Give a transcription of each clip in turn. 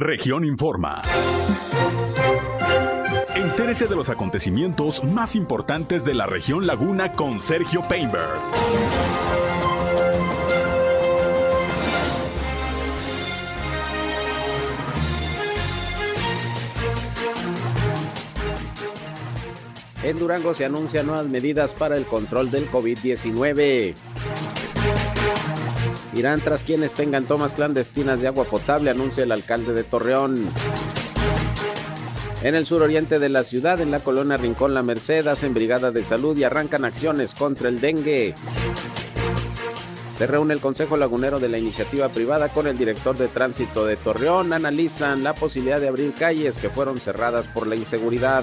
Región Informa. Entérese de los acontecimientos más importantes de la región Laguna con Sergio Painberg. En Durango se anuncian nuevas medidas para el control del COVID-19. Irán tras quienes tengan tomas clandestinas de agua potable, anuncia el alcalde de Torreón. En el suroriente de la ciudad, en la colonia Rincón La Merced, hacen brigada de salud y arrancan acciones contra el dengue. Se reúne el Consejo Lagunero de la Iniciativa Privada con el director de tránsito de Torreón. Analizan la posibilidad de abrir calles que fueron cerradas por la inseguridad.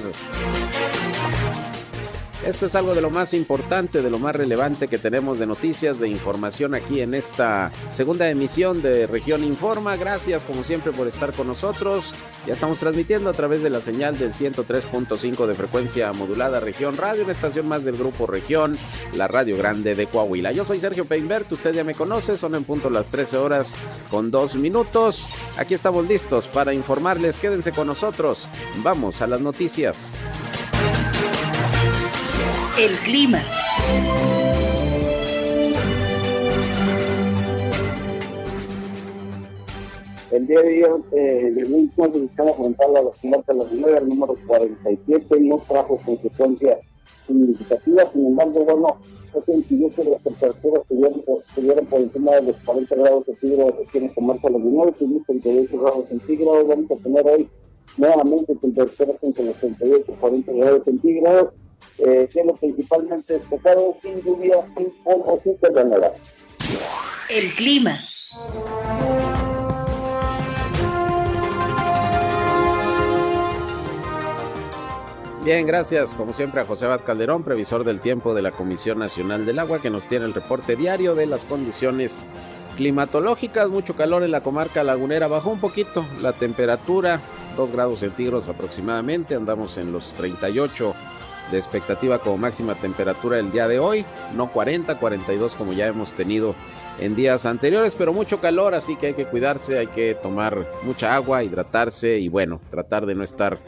Esto es algo de lo más importante, de lo más relevante que tenemos de noticias, de información aquí en esta segunda emisión de Región Informa. Gracias como siempre por estar con nosotros. Ya estamos transmitiendo a través de la señal del 103.5 de frecuencia modulada Región Radio, una estación más del grupo Región, la Radio Grande de Coahuila. Yo soy Sergio Peinbert, usted ya me conoce, son en punto las 13 horas con dos minutos. Aquí estamos listos para informarles, quédense con nosotros. Vamos a las noticias. El clima. El día de hoy, eh, el mismo sistema frontal a ciudad de las 9, el número 47, no trajo consecuencias significativas, sin embargo, bueno, eso impidió que las temperaturas estuvieran por encima de los 40 grados centígrados aquí en el comarco de los 9, 38 grados centígrados, vamos a tener hoy nuevamente temperaturas entre los 38 y 40 grados centígrados, eh, siendo principalmente despejado, sin lluvia, sin o sin nada. El clima. Bien, gracias como siempre a José Abad Calderón, previsor del tiempo de la Comisión Nacional del Agua, que nos tiene el reporte diario de las condiciones climatológicas. Mucho calor en la comarca lagunera, bajó un poquito la temperatura, 2 grados centígrados aproximadamente, andamos en los 38 de expectativa como máxima temperatura el día de hoy, no 40, 42 como ya hemos tenido en días anteriores, pero mucho calor, así que hay que cuidarse, hay que tomar mucha agua, hidratarse y bueno, tratar de no estar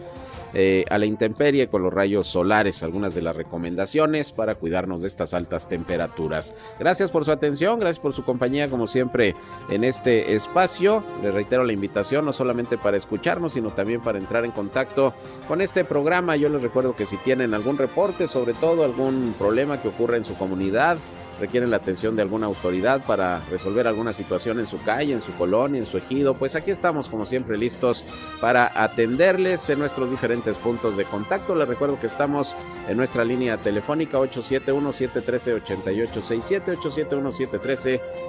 eh, a la intemperie con los rayos solares, algunas de las recomendaciones para cuidarnos de estas altas temperaturas. Gracias por su atención, gracias por su compañía como siempre en este espacio. Les reitero la invitación no solamente para escucharnos, sino también para entrar en contacto con este programa. Yo les recuerdo que si tienen algún reporte, sobre todo algún problema que ocurra en su comunidad, requieren la atención de alguna autoridad para resolver alguna situación en su calle, en su colonia, en su ejido, pues aquí estamos como siempre listos para atenderles en nuestros diferentes puntos de contacto. Les recuerdo que estamos en nuestra línea telefónica 871-713-8867,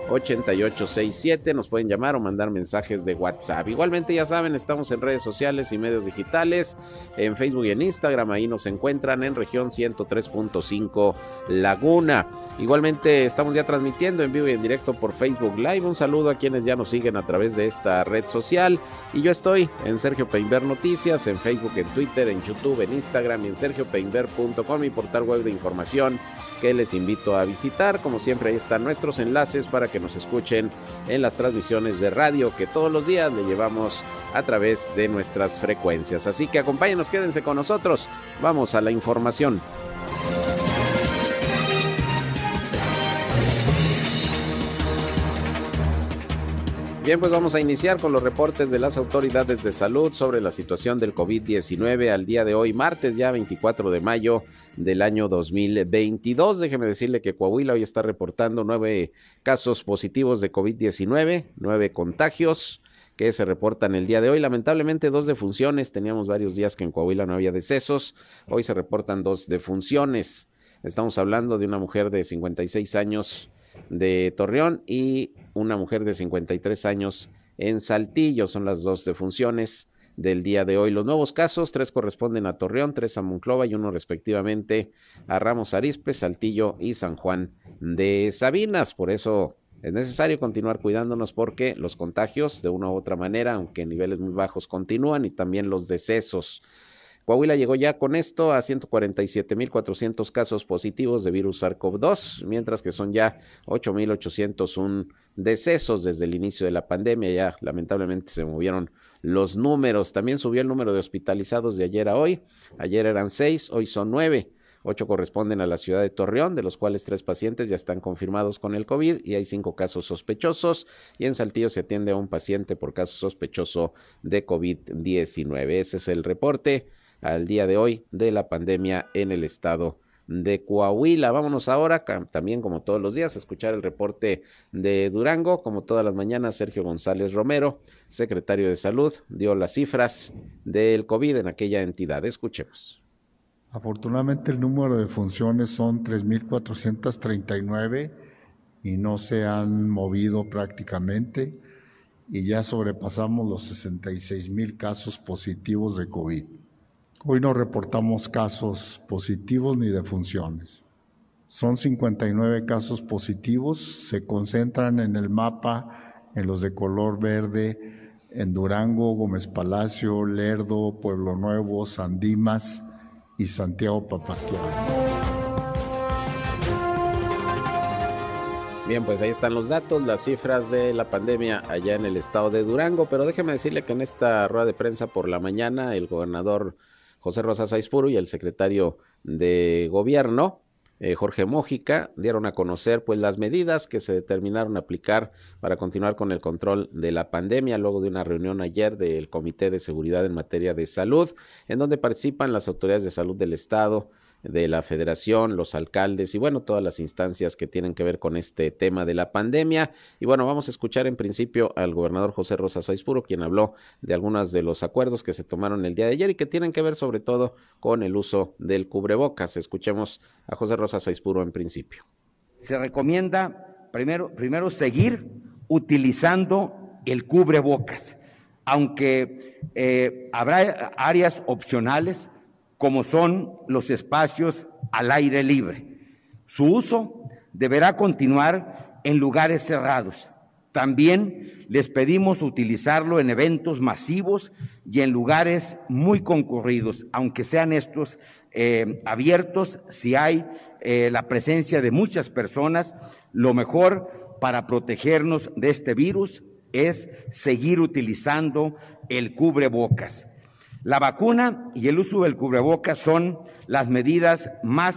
871-713-8867. Nos pueden llamar o mandar mensajes de WhatsApp. Igualmente ya saben, estamos en redes sociales y medios digitales, en Facebook y en Instagram, ahí nos encuentran en región 103.5 Laguna. Igualmente estamos ya transmitiendo en vivo y en directo por Facebook Live. Un saludo a quienes ya nos siguen a través de esta red social. Y yo estoy en Sergio Peinber Noticias, en Facebook, en Twitter, en YouTube, en Instagram y en sergiopeinber.com, mi portal web de información que les invito a visitar. Como siempre, ahí están nuestros enlaces para que nos escuchen en las transmisiones de radio que todos los días le llevamos a través de nuestras frecuencias. Así que acompáñenos, quédense con nosotros. Vamos a la información. Bien, pues vamos a iniciar con los reportes de las autoridades de salud sobre la situación del COVID-19 al día de hoy, martes ya 24 de mayo del año 2022. Déjeme decirle que Coahuila hoy está reportando nueve casos positivos de COVID-19, nueve contagios que se reportan el día de hoy. Lamentablemente dos defunciones, teníamos varios días que en Coahuila no había decesos, hoy se reportan dos defunciones. Estamos hablando de una mujer de 56 años de Torreón y una mujer de 53 años en Saltillo. Son las dos defunciones del día de hoy. Los nuevos casos, tres corresponden a Torreón, tres a Monclova y uno respectivamente a Ramos Arispe, Saltillo y San Juan de Sabinas. Por eso es necesario continuar cuidándonos porque los contagios, de una u otra manera, aunque en niveles muy bajos, continúan y también los decesos. Coahuila llegó ya con esto a 147.400 casos positivos de virus SARS-CoV-2, mientras que son ya 8.801 decesos desde el inicio de la pandemia. Ya lamentablemente se movieron los números. También subió el número de hospitalizados de ayer a hoy. Ayer eran seis, hoy son nueve. Ocho corresponden a la ciudad de Torreón, de los cuales tres pacientes ya están confirmados con el COVID y hay cinco casos sospechosos. Y en Saltillo se atiende a un paciente por caso sospechoso de COVID-19. Ese es el reporte al día de hoy de la pandemia en el estado de Coahuila. Vámonos ahora, también como todos los días, a escuchar el reporte de Durango. Como todas las mañanas, Sergio González Romero, secretario de Salud, dio las cifras del COVID en aquella entidad. Escuchemos. Afortunadamente el número de funciones son 3.439 y no se han movido prácticamente y ya sobrepasamos los 66 mil casos positivos de COVID. Hoy no reportamos casos positivos ni defunciones. Son 59 casos positivos, se concentran en el mapa, en los de color verde, en Durango, Gómez Palacio, Lerdo, Pueblo Nuevo, Sandimas y Santiago Papasquiaro. Bien, pues ahí están los datos, las cifras de la pandemia allá en el estado de Durango, pero déjeme decirle que en esta rueda de prensa por la mañana el gobernador José Rosa Saispuro y el secretario de Gobierno, eh, Jorge Mójica, dieron a conocer pues las medidas que se determinaron aplicar para continuar con el control de la pandemia luego de una reunión ayer del Comité de Seguridad en materia de salud, en donde participan las autoridades de salud del Estado, de la federación, los alcaldes y bueno, todas las instancias que tienen que ver con este tema de la pandemia. Y bueno, vamos a escuchar en principio al gobernador José Rosa Saispuro, quien habló de algunos de los acuerdos que se tomaron el día de ayer y que tienen que ver sobre todo con el uso del cubrebocas. Escuchemos a José Rosa Saispuro en principio. Se recomienda primero, primero seguir utilizando el cubrebocas, aunque eh, habrá áreas opcionales como son los espacios al aire libre. Su uso deberá continuar en lugares cerrados. También les pedimos utilizarlo en eventos masivos y en lugares muy concurridos, aunque sean estos eh, abiertos, si hay eh, la presencia de muchas personas, lo mejor para protegernos de este virus es seguir utilizando el cubrebocas. La vacuna y el uso del cubrebocas son las medidas más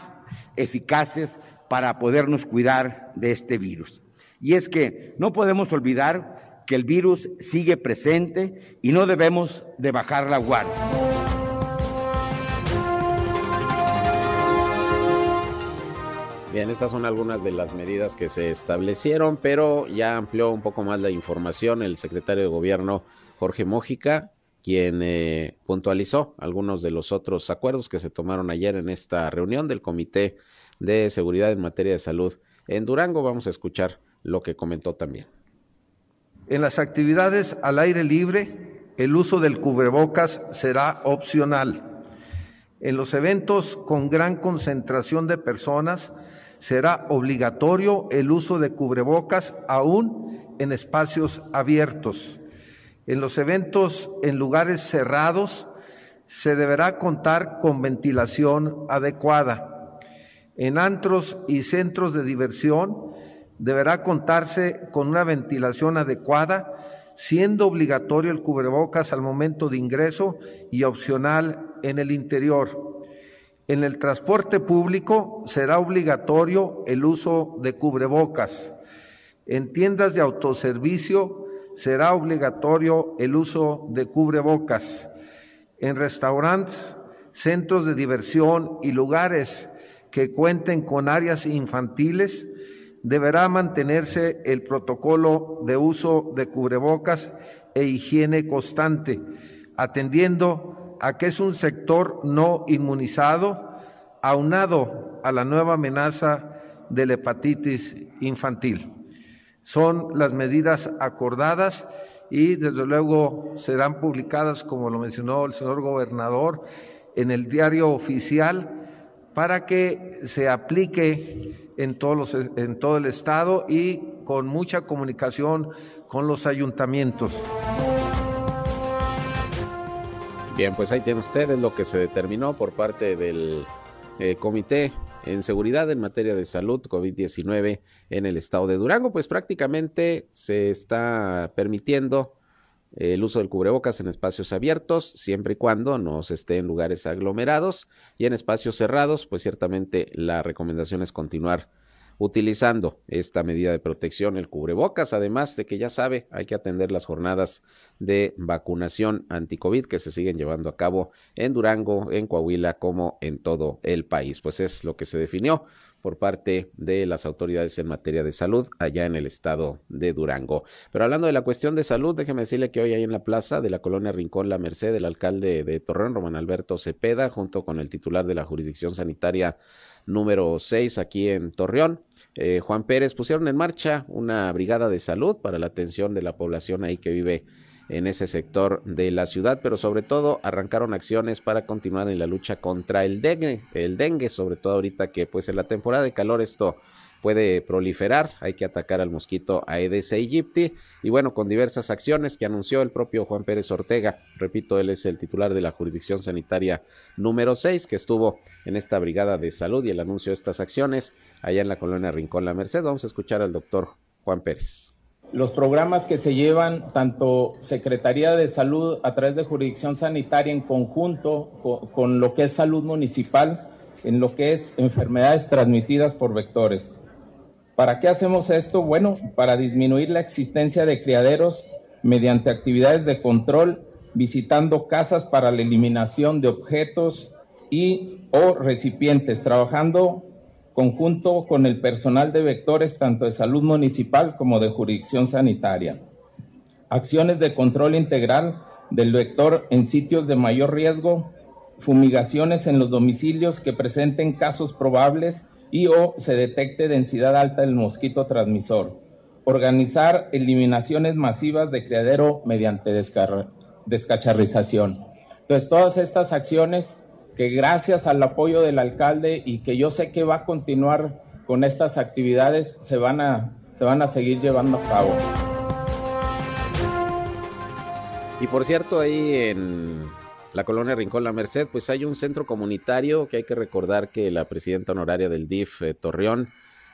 eficaces para podernos cuidar de este virus. Y es que no podemos olvidar que el virus sigue presente y no debemos de bajar la guardia. Bien, estas son algunas de las medidas que se establecieron, pero ya amplió un poco más la información el secretario de Gobierno Jorge Mójica quien eh, puntualizó algunos de los otros acuerdos que se tomaron ayer en esta reunión del Comité de Seguridad en materia de salud en Durango. Vamos a escuchar lo que comentó también. En las actividades al aire libre, el uso del cubrebocas será opcional. En los eventos con gran concentración de personas, será obligatorio el uso de cubrebocas aún en espacios abiertos. En los eventos en lugares cerrados se deberá contar con ventilación adecuada. En antros y centros de diversión deberá contarse con una ventilación adecuada, siendo obligatorio el cubrebocas al momento de ingreso y opcional en el interior. En el transporte público será obligatorio el uso de cubrebocas. En tiendas de autoservicio será obligatorio el uso de cubrebocas. En restaurantes, centros de diversión y lugares que cuenten con áreas infantiles, deberá mantenerse el protocolo de uso de cubrebocas e higiene constante, atendiendo a que es un sector no inmunizado, aunado a la nueva amenaza de la hepatitis infantil. Son las medidas acordadas y desde luego serán publicadas, como lo mencionó el señor gobernador, en el diario oficial para que se aplique en, todos en todo el estado y con mucha comunicación con los ayuntamientos. Bien, pues ahí tienen ustedes lo que se determinó por parte del eh, Comité en seguridad en materia de salud COVID-19 en el estado de Durango, pues prácticamente se está permitiendo el uso del cubrebocas en espacios abiertos, siempre y cuando no se esté en lugares aglomerados y en espacios cerrados, pues ciertamente la recomendación es continuar utilizando esta medida de protección, el cubrebocas, además de que ya sabe, hay que atender las jornadas de vacunación anti-COVID que se siguen llevando a cabo en Durango, en Coahuila, como en todo el país. Pues es lo que se definió por parte de las autoridades en materia de salud allá en el estado de Durango. Pero hablando de la cuestión de salud, déjeme decirle que hoy ahí en la plaza de la colonia Rincón La Merced, el alcalde de Torreón, Román Alberto Cepeda, junto con el titular de la jurisdicción sanitaria número 6 aquí en Torreón. Eh, Juan Pérez pusieron en marcha una brigada de salud para la atención de la población ahí que vive en ese sector de la ciudad, pero sobre todo arrancaron acciones para continuar en la lucha contra el dengue, el dengue, sobre todo ahorita que pues en la temporada de calor esto puede proliferar, hay que atacar al mosquito Aedes aegypti y bueno, con diversas acciones que anunció el propio Juan Pérez Ortega, repito, él es el titular de la jurisdicción sanitaria número 6 que estuvo en esta brigada de salud y el anuncio de estas acciones allá en la colonia Rincón La Merced. Vamos a escuchar al doctor Juan Pérez. Los programas que se llevan tanto Secretaría de Salud a través de jurisdicción sanitaria en conjunto con, con lo que es salud municipal en lo que es enfermedades transmitidas por vectores. ¿Para qué hacemos esto? Bueno, para disminuir la existencia de criaderos mediante actividades de control, visitando casas para la eliminación de objetos y o recipientes, trabajando conjunto con el personal de vectores tanto de salud municipal como de jurisdicción sanitaria. Acciones de control integral del vector en sitios de mayor riesgo, fumigaciones en los domicilios que presenten casos probables y o se detecte densidad alta del mosquito transmisor. Organizar eliminaciones masivas de criadero mediante descacharrización. Entonces, todas estas acciones que gracias al apoyo del alcalde y que yo sé que va a continuar con estas actividades, se van a, se van a seguir llevando a cabo. Y por cierto, ahí en la colonia Rincón La Merced, pues hay un centro comunitario que hay que recordar que la presidenta honoraria del DIF eh, Torreón,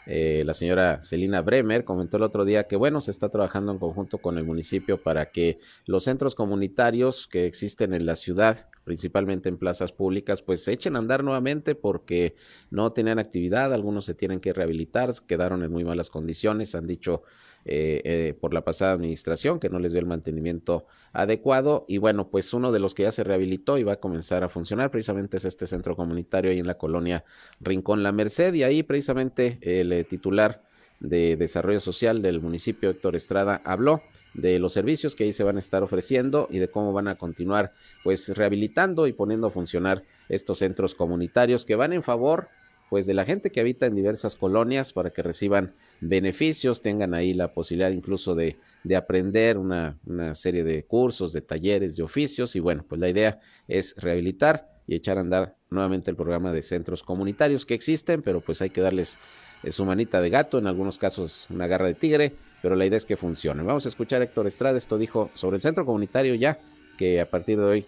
eh, la señora Celina Bremer, comentó el otro día que, bueno, se está trabajando en conjunto con el municipio para que los centros comunitarios que existen en la ciudad, principalmente en plazas públicas, pues se echen a andar nuevamente porque no tenían actividad, algunos se tienen que rehabilitar, quedaron en muy malas condiciones, han dicho eh, eh, por la pasada administración que no les dio el mantenimiento adecuado. Y bueno pues uno de los que ya se rehabilitó y va a comenzar a funcionar precisamente es este centro comunitario ahí en la colonia Rincón La Merced. Y ahí precisamente el eh, titular de desarrollo social del municipio Héctor Estrada habló de los servicios que ahí se van a estar ofreciendo y de cómo van a continuar pues rehabilitando y poniendo a funcionar estos centros comunitarios que van en favor pues de la gente que habita en diversas colonias para que reciban beneficios, tengan ahí la posibilidad incluso de, de aprender una, una, serie de cursos, de talleres, de oficios y bueno, pues la idea es rehabilitar y echar a andar nuevamente el programa de centros comunitarios que existen, pero pues hay que darles eh, su manita de gato, en algunos casos una garra de tigre, pero la idea es que funcione. Vamos a escuchar a Héctor Estrada, esto dijo sobre el centro comunitario ya, que a partir de hoy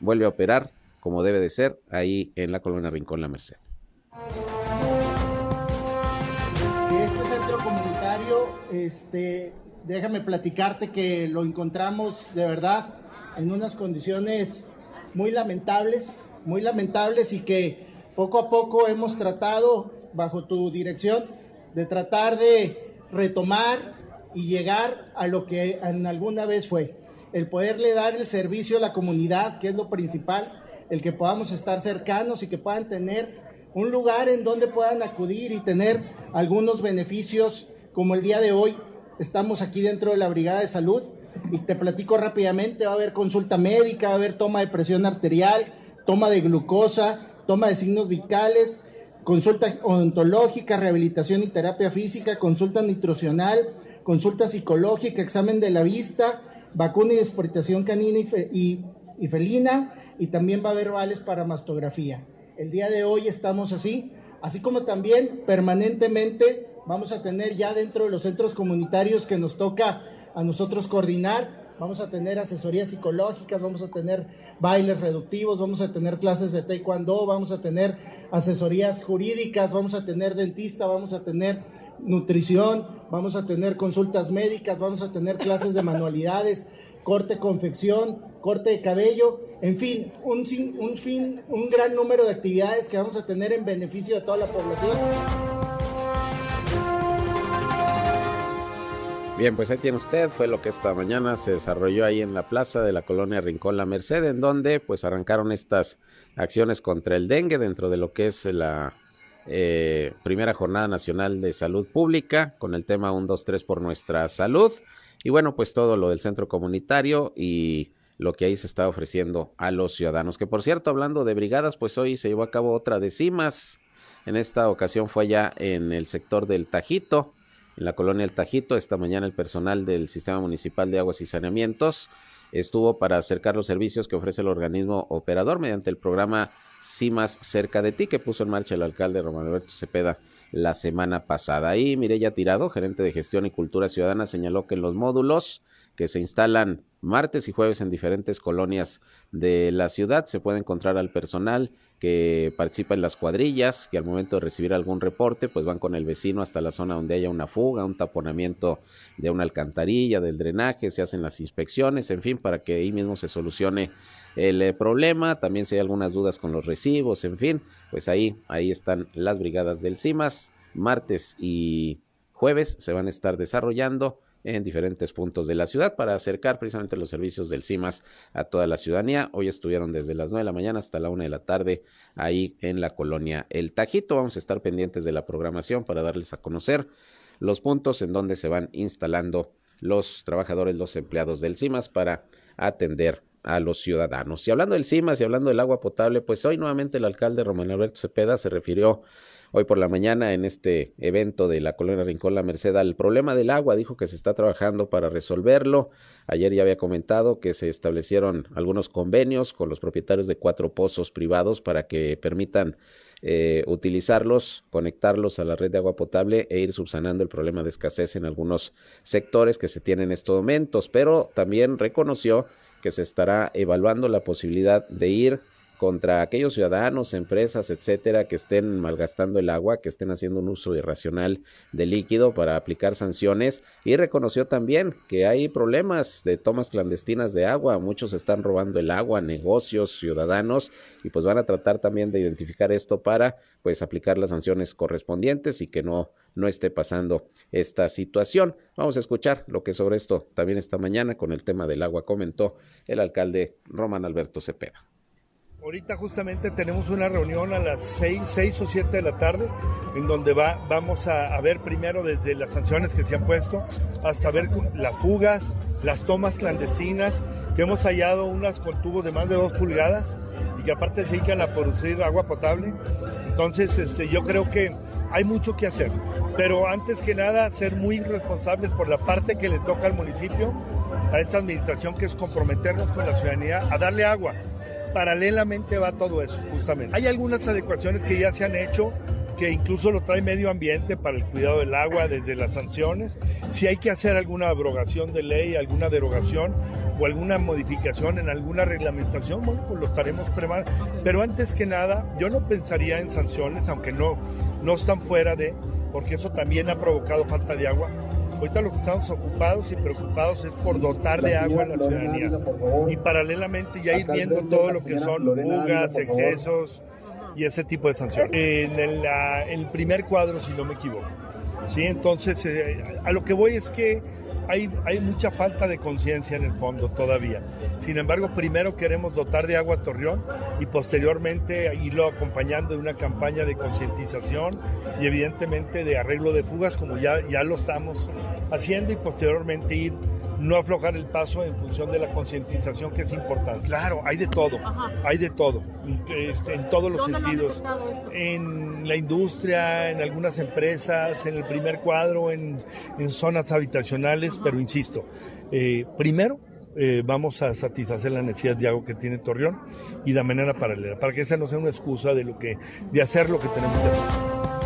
vuelve a operar como debe de ser ahí en la colonia Rincón La Merced. Este, déjame platicarte que lo encontramos de verdad en unas condiciones muy lamentables, muy lamentables y que poco a poco hemos tratado, bajo tu dirección, de tratar de retomar y llegar a lo que en alguna vez fue, el poderle dar el servicio a la comunidad, que es lo principal, el que podamos estar cercanos y que puedan tener un lugar en donde puedan acudir y tener algunos beneficios como el día de hoy estamos aquí dentro de la Brigada de Salud y te platico rápidamente, va a haber consulta médica, va a haber toma de presión arterial, toma de glucosa, toma de signos vitales, consulta odontológica, rehabilitación y terapia física, consulta nutricional, consulta psicológica, examen de la vista, vacuna y desportación canina y, y felina y también va a haber vales para mastografía. El día de hoy estamos así, así como también permanentemente vamos a tener ya dentro de los centros comunitarios que nos toca a nosotros coordinar vamos a tener asesorías psicológicas, vamos a tener bailes reductivos, vamos a tener clases de taekwondo, vamos a tener asesorías jurídicas, vamos a tener dentista, vamos a tener nutrición, vamos a tener consultas médicas, vamos a tener clases de manualidades, corte, confección, corte de cabello, en fin, un, un, fin, un gran número de actividades que vamos a tener en beneficio de toda la población. Bien, pues ahí tiene usted, fue lo que esta mañana se desarrolló ahí en la plaza de la colonia Rincón La Merced, en donde pues arrancaron estas acciones contra el dengue dentro de lo que es la eh, primera jornada nacional de salud pública con el tema 1, 2, 3 por nuestra salud. Y bueno, pues todo lo del centro comunitario y lo que ahí se está ofreciendo a los ciudadanos. Que por cierto, hablando de brigadas, pues hoy se llevó a cabo otra de CIMAS. En esta ocasión fue allá en el sector del Tajito en la colonia El Tajito. Esta mañana el personal del Sistema Municipal de Aguas y Saneamientos estuvo para acercar los servicios que ofrece el organismo operador mediante el programa CIMAS Cerca de Ti que puso en marcha el alcalde Román Alberto Cepeda la semana pasada. Ahí Mireya Tirado, gerente de gestión y cultura ciudadana, señaló que los módulos que se instalan martes y jueves en diferentes colonias de la ciudad se puede encontrar al personal que participa en las cuadrillas, que al momento de recibir algún reporte, pues van con el vecino hasta la zona donde haya una fuga, un taponamiento de una alcantarilla, del drenaje, se hacen las inspecciones, en fin, para que ahí mismo se solucione el eh, problema. También si hay algunas dudas con los recibos, en fin, pues ahí, ahí están las brigadas del CIMAS. Martes y jueves se van a estar desarrollando en diferentes puntos de la ciudad para acercar precisamente los servicios del CIMAS a toda la ciudadanía. Hoy estuvieron desde las 9 de la mañana hasta la 1 de la tarde ahí en la colonia El Tajito. Vamos a estar pendientes de la programación para darles a conocer los puntos en donde se van instalando los trabajadores, los empleados del CIMAS para atender a los ciudadanos. Y hablando del CIMAS y hablando del agua potable, pues hoy nuevamente el alcalde Román Alberto Cepeda se refirió hoy por la mañana en este evento de la colonia Rincón La Merced al problema del agua. Dijo que se está trabajando para resolverlo. Ayer ya había comentado que se establecieron algunos convenios con los propietarios de cuatro pozos privados para que permitan eh, utilizarlos, conectarlos a la red de agua potable e ir subsanando el problema de escasez en algunos sectores que se tienen en estos momentos. Pero también reconoció que se estará evaluando la posibilidad de ir contra aquellos ciudadanos, empresas, etcétera, que estén malgastando el agua, que estén haciendo un uso irracional de líquido para aplicar sanciones y reconoció también que hay problemas de tomas clandestinas de agua, muchos están robando el agua, negocios, ciudadanos y pues van a tratar también de identificar esto para pues aplicar las sanciones correspondientes y que no no esté pasando esta situación. Vamos a escuchar lo que sobre esto también esta mañana con el tema del agua comentó el alcalde Román Alberto Cepeda. Ahorita justamente tenemos una reunión a las 6, 6 o 7 de la tarde en donde va, vamos a, ver primero desde las sanciones que se han puesto hasta ver las fugas, las tomas clandestinas, que hemos hallado unas con tubos de más de 2 pulgadas y que aparte se dedican a producir agua potable. Entonces este, yo creo que hay mucho que hacer, pero antes que nada ser muy responsables por la parte que le toca al municipio, a esta administración que es comprometernos con la ciudadanía a darle agua paralelamente va todo eso, justamente. Hay algunas adecuaciones que ya se han hecho, que incluso lo trae medio ambiente para el cuidado del agua desde las sanciones. Si hay que hacer alguna abrogación de ley, alguna derogación o alguna modificación en alguna reglamentación, bueno, pues lo estaremos preparando. Pero antes que nada, yo no pensaría en sanciones, aunque no, no están fuera de, porque eso también ha provocado falta de agua Ahorita lo que estamos ocupados y preocupados es por dotar de agua a la ciudadanía y paralelamente ya ir viendo todo lo que son fugas, excesos y ese tipo de sanciones. En el, primer cuadro, si no me equivoco. ¿sí? Entonces, eh, a lo que voy es que hay, hay mucha falta de conciencia en el fondo todavía. Sin embargo, primero queremos dotar de agua a Torreón y posteriormente irlo acompañando de una campaña de concientización y evidentemente de arreglo de fugas como ya, ya lo estamos haciendo y posteriormente ir no aflojar el paso en función de la concientización que es importante. Claro, hay de todo, hay de todo, este, en todos los sentidos. En la industria, en algunas empresas, en el primer cuadro, en, zonas habitacionales, pero insisto, eh, primero eh, vamos a satisfacer las necesidades de agua que tiene Torreón y de manera paralela, para que esa no sea una excusa de lo que, de hacer lo que tenemos que hacer.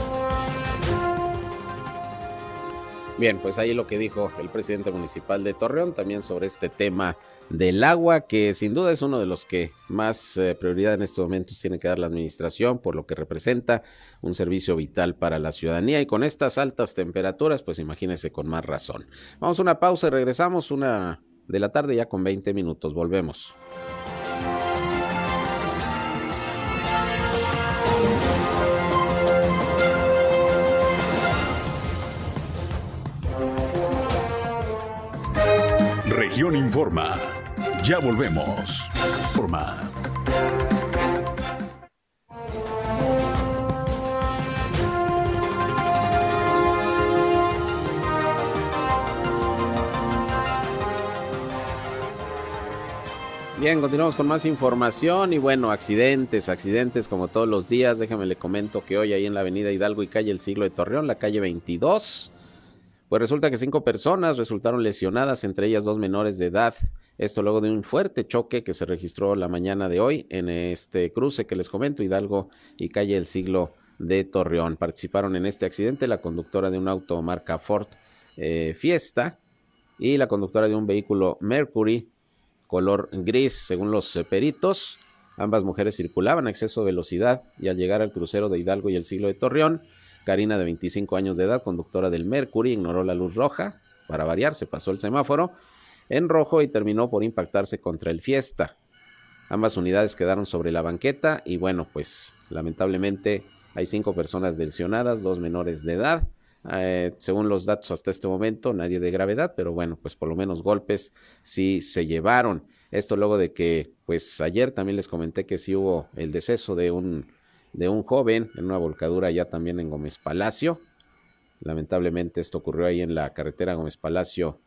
Bien, pues ahí lo que dijo el presidente municipal de Torreón también sobre este tema del agua, que sin duda es uno de los que más eh, prioridad en estos momentos tiene que dar la administración, por lo que representa un servicio vital para la ciudadanía. Y con estas altas temperaturas, pues imagínense con más razón. Vamos a una pausa y regresamos una de la tarde ya con 20 minutos. Volvemos. Región Informa. Ya volvemos. Informa. Bien, continuamos con más información y bueno, accidentes, accidentes como todos los días. Déjame le comento que hoy ahí en la avenida Hidalgo y calle El Siglo de Torreón, la calle 22, pues resulta que cinco personas resultaron lesionadas, entre ellas dos menores de edad. Esto luego de un fuerte choque que se registró la mañana de hoy en este cruce que les comento, Hidalgo y calle El Siglo de Torreón. Participaron en este accidente la conductora de un auto marca Ford eh, Fiesta y la conductora de un vehículo Mercury color gris, según los eh, peritos. Ambas mujeres circulaban a exceso de velocidad y al llegar al crucero de Hidalgo y el siglo de Torreón, Karina, de 25 años de edad, conductora del Mercury, ignoró la luz roja. Para variar, se pasó el semáforo en rojo y terminó por impactarse contra el Fiesta. Ambas unidades quedaron sobre la banqueta y bueno, pues lamentablemente hay cinco personas lesionadas, dos menores de edad. Eh, según los datos hasta este momento, nadie de gravedad, pero bueno, pues por lo menos golpes sí se llevaron. Esto luego de que, pues ayer también les comenté que sí hubo el deceso de un, de un joven en una volcadura ya también en Gómez Palacio. Lamentablemente esto ocurrió ahí en la carretera Gómez Palacio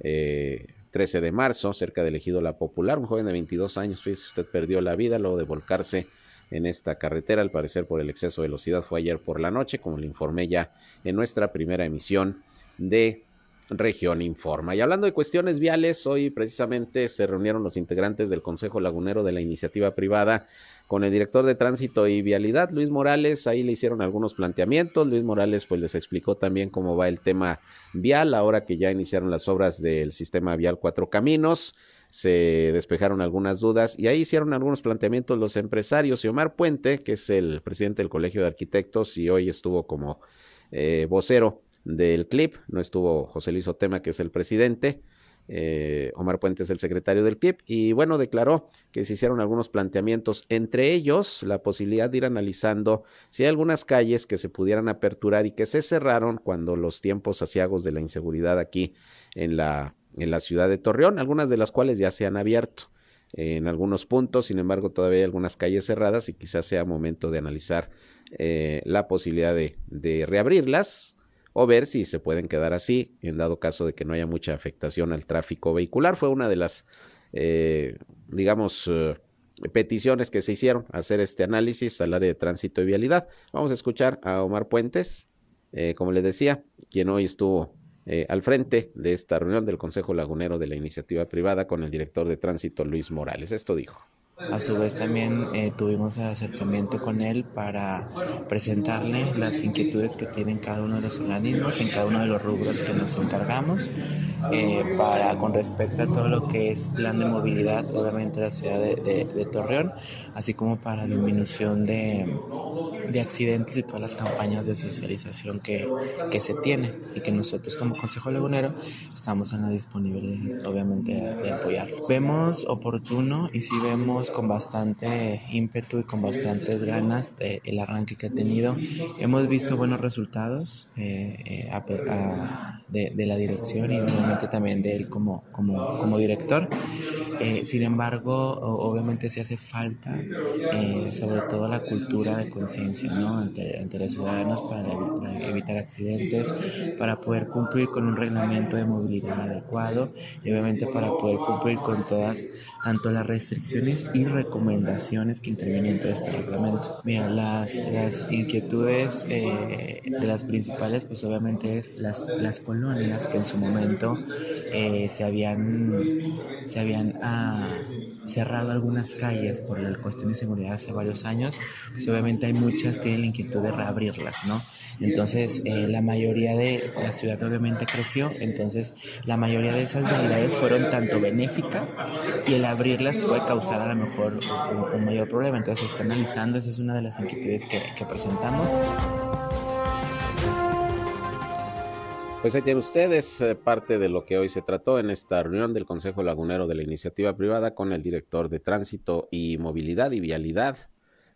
eh, 13 de marzo, cerca del ejido La Popular. Un joven de 22 años, fíjese, usted perdió la vida luego de volcarse en esta carretera, al parecer por el exceso de velocidad, fue ayer por la noche, como le informé ya en nuestra primera emisión de Región Informa. Y hablando de cuestiones viales, hoy precisamente se reunieron los integrantes del Consejo Lagunero de la Iniciativa Privada con el director de Tránsito y Vialidad, Luis Morales. Ahí le hicieron algunos planteamientos. Luis Morales pues les explicó también cómo va el tema vial, ahora que ya iniciaron las obras del sistema vial Cuatro Caminos se despejaron algunas dudas y ahí hicieron algunos planteamientos los empresarios y Omar Puente, que es el presidente del Colegio de Arquitectos y hoy estuvo como eh, vocero del CLIP, no estuvo José Luis Otema, que es el presidente, eh, Omar Puente es el secretario del CLIP, y bueno, declaró que se hicieron algunos planteamientos, entre ellos la posibilidad de ir analizando si hay algunas calles que se pudieran aperturar y que se cerraron cuando los tiempos asiagos de la inseguridad aquí en la en la ciudad de Torreón, algunas de las cuales ya se han abierto en algunos puntos, sin embargo todavía hay algunas calles cerradas y quizás sea momento de analizar eh, la posibilidad de, de, reabrirlas o ver si se pueden quedar así, en dado caso de que no haya mucha afectación al tráfico vehicular. Fue una de las, eh, digamos, eh, peticiones que se hicieron, hacer este análisis al área de tránsito y vialidad. Vamos a escuchar a Omar Puentes, como les decía, quien hoy estuvo eh, al frente de esta reunión del Consejo Lagunero de la Iniciativa Privada con el director de tránsito Luis Morales. Esto dijo. A su vez también eh, tuvimos el acercamiento con él para presentarle las inquietudes que tienen cada uno de los organismos en cada uno de los rubros que nos encargamos eh, para con respecto a todo lo que es plan de movilidad obviamente la ciudad de, Torreón así como para disminución de, de, accidentes y todas las campañas de socialización que, que se tienen y que nosotros como Consejo Lagunero estamos en la disponibilidad obviamente de, apoyarlos. Vemos oportuno y si vemos con bastante ímpetu y con bastantes ganas del el arranque que ha tenido. Hemos visto buenos resultados eh, eh, de, la dirección y obviamente también de él como, como, como director. Eh, sin embargo, obviamente se hace falta sobre todo la cultura de conciencia ¿no? entre, los ciudadanos para evitar accidentes, para poder cumplir con un reglamento de movilidad adecuado y obviamente para poder cumplir con todas, tanto las restricciones y recomendaciones que intervienen en este reglamento. Mira, las, las inquietudes eh, de las principales, pues obviamente es las, las colonias que en su momento eh, se habían, se habían ah, cerrado algunas calles por la cuestión de seguridad hace varios años, pues obviamente hay muchas tienen la inquietud de reabrirlas, ¿no? Entonces, eh, la mayoría de la ciudad obviamente creció, entonces la mayoría de esas realidades fueron tanto benéficas y el abrirlas puede causar a lo mejor un, mayor problema. Entonces, se está analizando, esa es una de las inquietudes que, presentamos. Pues ahí tienen ustedes eh, parte de lo que hoy se trató en esta reunión del Consejo Lagunero de la Iniciativa Privada con el director de Tránsito y Movilidad y Vialidad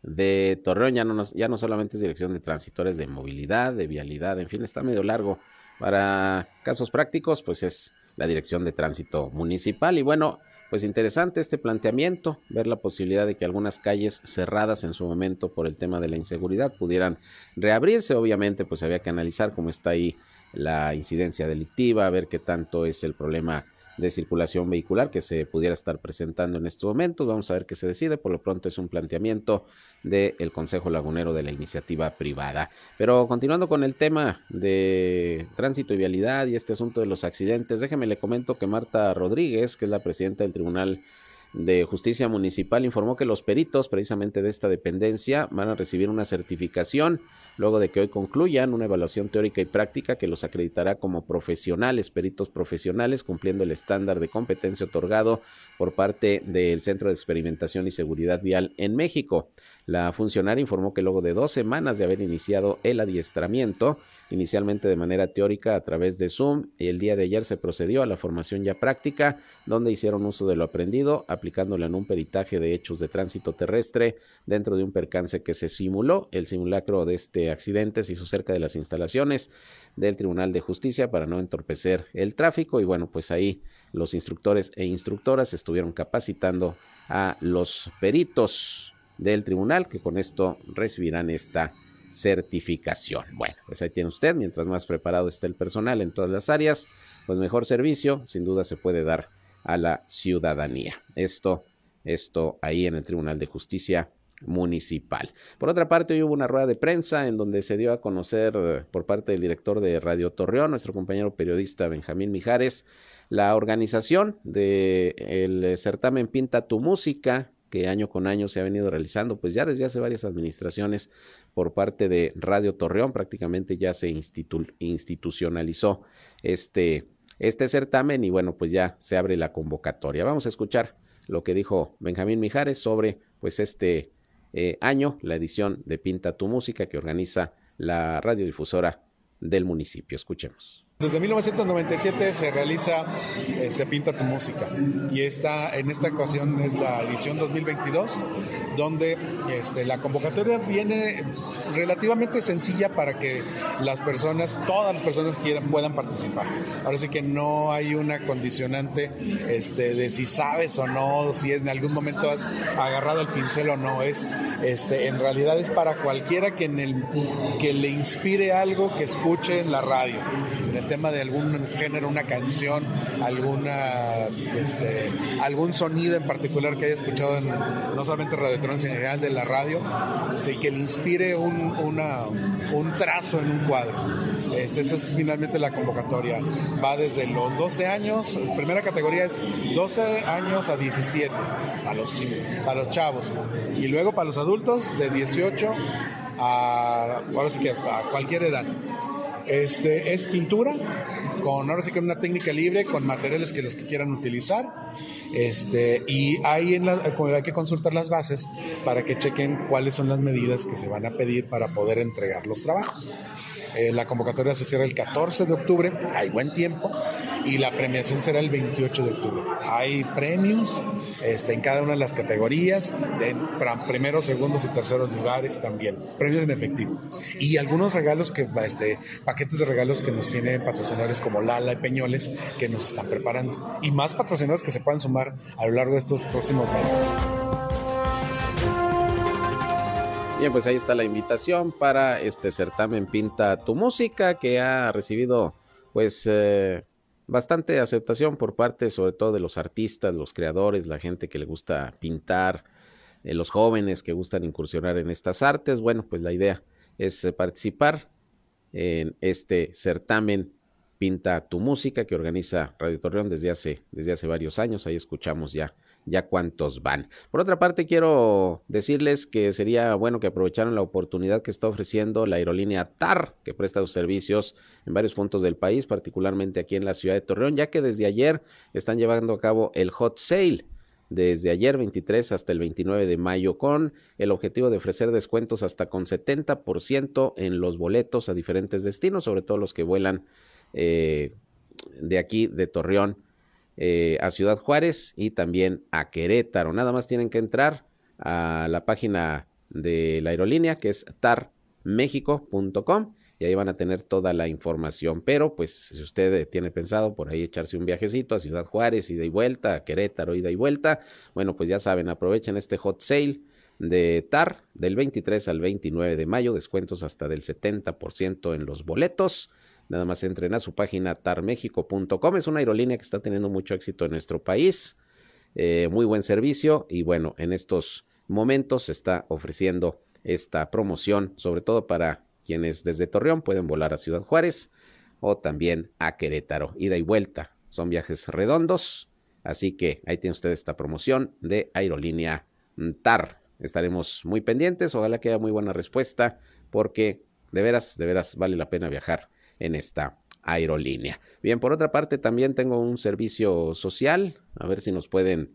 de Torreón. Ya no, ya no solamente es dirección de transitores de movilidad, de vialidad, en fin, está medio largo. Para casos prácticos, pues es la dirección de tránsito municipal. Y bueno, pues interesante este planteamiento, ver la posibilidad de que algunas calles cerradas en su momento por el tema de la inseguridad pudieran reabrirse. Obviamente, pues había que analizar cómo está ahí la incidencia delictiva, ver qué tanto es el problema de circulación vehicular que se pudiera estar presentando en estos momentos. Vamos a ver qué se decide. Por lo pronto es un planteamiento del Consejo Lagunero de la iniciativa privada. Pero continuando con el tema de tránsito y vialidad y este asunto de los accidentes, déjeme le comento que Marta Rodríguez, que es la presidenta del Tribunal de Justicia Municipal, informó que los peritos precisamente de esta dependencia van a recibir una certificación luego de que hoy concluyan una evaluación teórica y práctica que los acreditará como profesionales, peritos profesionales, cumpliendo el estándar de competencia otorgado por parte del Centro de Experimentación y Seguridad Vial en México. La funcionaria informó que luego de dos semanas de haber iniciado el adiestramiento, inicialmente de manera teórica a través de Zoom, y el día de ayer se procedió a la formación ya práctica, donde hicieron uso de lo aprendido, aplicándolo en un peritaje de hechos de tránsito terrestre dentro de un percance que se simuló. El simulacro de este accidente se hizo cerca de las instalaciones del Tribunal de Justicia para no entorpecer el tráfico y bueno, pues ahí los instructores e instructoras estuvieron capacitando a los peritos del tribunal que con esto recibirán esta certificación. Bueno, pues ahí tiene usted, mientras más preparado esté el personal en todas las áreas, pues mejor servicio sin duda se puede dar a la ciudadanía. Esto, esto ahí en el Tribunal de Justicia municipal. Por otra parte, hoy hubo una rueda de prensa en donde se dio a conocer eh, por parte del director de Radio Torreón, nuestro compañero periodista Benjamín Mijares, la organización del certamen Pinta tu Música, que año con año se ha venido realizando, pues ya desde hace varias administraciones por parte de Radio Torreón, prácticamente ya se institucionalizó este, este certamen y bueno, pues ya se abre la convocatoria. Vamos a escuchar lo que dijo Benjamín Mijares sobre pues este eh, año, la edición de Pinta tu Música que organiza la radiodifusora del municipio. Escuchemos. Desde 1997 se realiza este, Pinta tu Música y esta, en esta ocasión es la edición 2022 donde este, la convocatoria viene relativamente sencilla para que las personas, todas las personas quieran, puedan participar. Ahora sí que no hay una condicionante este, de si sabes o no, si en algún momento has agarrado el pincel o no. Es, este, en realidad es para cualquiera que, le inspire algo que escuche en la radio tema de algún género, una canción, alguna, este, algún sonido en particular que haya escuchado en, no solamente Radio en general de la radio, este, y que le inspire un, una, un trazo en un cuadro. Este, esa es finalmente la convocatoria. Va desde los 12 años, primera categoría es 12 años a 17 a los, a los chavos. Y luego para los adultos de 18 a, ahora sí que a cualquier edad. Este, es pintura, con ahora sí que una técnica libre, con materiales que los que quieran utilizar. Este, y ahí en la, hay que consultar las bases para que chequen cuáles son las medidas que se van a pedir para poder entregar los trabajos. Eh, la convocatoria se cierra el 14 de octubre, hay buen tiempo, y la premiación será el 28 de octubre. Hay premios este, en cada una de las categorías, de primeros, segundos y terceros lugares también, premios en efectivo. Y algunos regalos que, este, paquetes de regalos que nos tienen patrocinadores como Lala y Peñoles que nos están preparando. Y más patrocinadores que se puedan sumar a lo largo de estos próximos meses. Bien, pues ahí está la invitación para este certamen Pinta tu música que ha recibido pues eh, bastante aceptación por parte sobre todo de los artistas, los creadores, la gente que le gusta pintar, eh, los jóvenes que gustan incursionar en estas artes. Bueno, pues la idea es eh, participar en este certamen Pinta tu música que organiza Radio Torreón desde hace, desde hace varios años. Ahí escuchamos ya ya cuántos van. Por otra parte, quiero decirles que sería bueno que aprovecharan la oportunidad que está ofreciendo la aerolínea TAR, que presta sus servicios en varios puntos del país, particularmente aquí en la ciudad de Torreón, ya que desde ayer están llevando a cabo el hot sale desde ayer 23 hasta el 29 de mayo con el objetivo de ofrecer descuentos hasta con 70% en los boletos a diferentes destinos, sobre todo los que vuelan eh, de aquí de Torreón eh, a Ciudad Juárez y también a Querétaro. Nada más tienen que entrar a la página de la aerolínea que es tarmexico.com y ahí van a tener toda la información. Pero pues si usted tiene pensado por ahí echarse un viajecito a Ciudad Juárez, ida y vuelta, a Querétaro, ida y vuelta, bueno pues ya saben, aprovechen este hot sale de TAR del 23 al 29 de mayo, descuentos hasta del 70% en los boletos. Nada más entren a su página tarmexico.com. Es una aerolínea que está teniendo mucho éxito en nuestro país. Eh, muy buen servicio y bueno, en estos momentos se está ofreciendo esta promoción, sobre todo para quienes desde Torreón pueden volar a Ciudad Juárez o también a Querétaro. Ida y vuelta. Son viajes redondos. Así que ahí tiene usted esta promoción de aerolínea TAR. Estaremos muy pendientes. Ojalá que haya muy buena respuesta porque de veras, de veras vale la pena viajar en esta aerolínea. Bien, por otra parte, también tengo un servicio social, a ver si nos pueden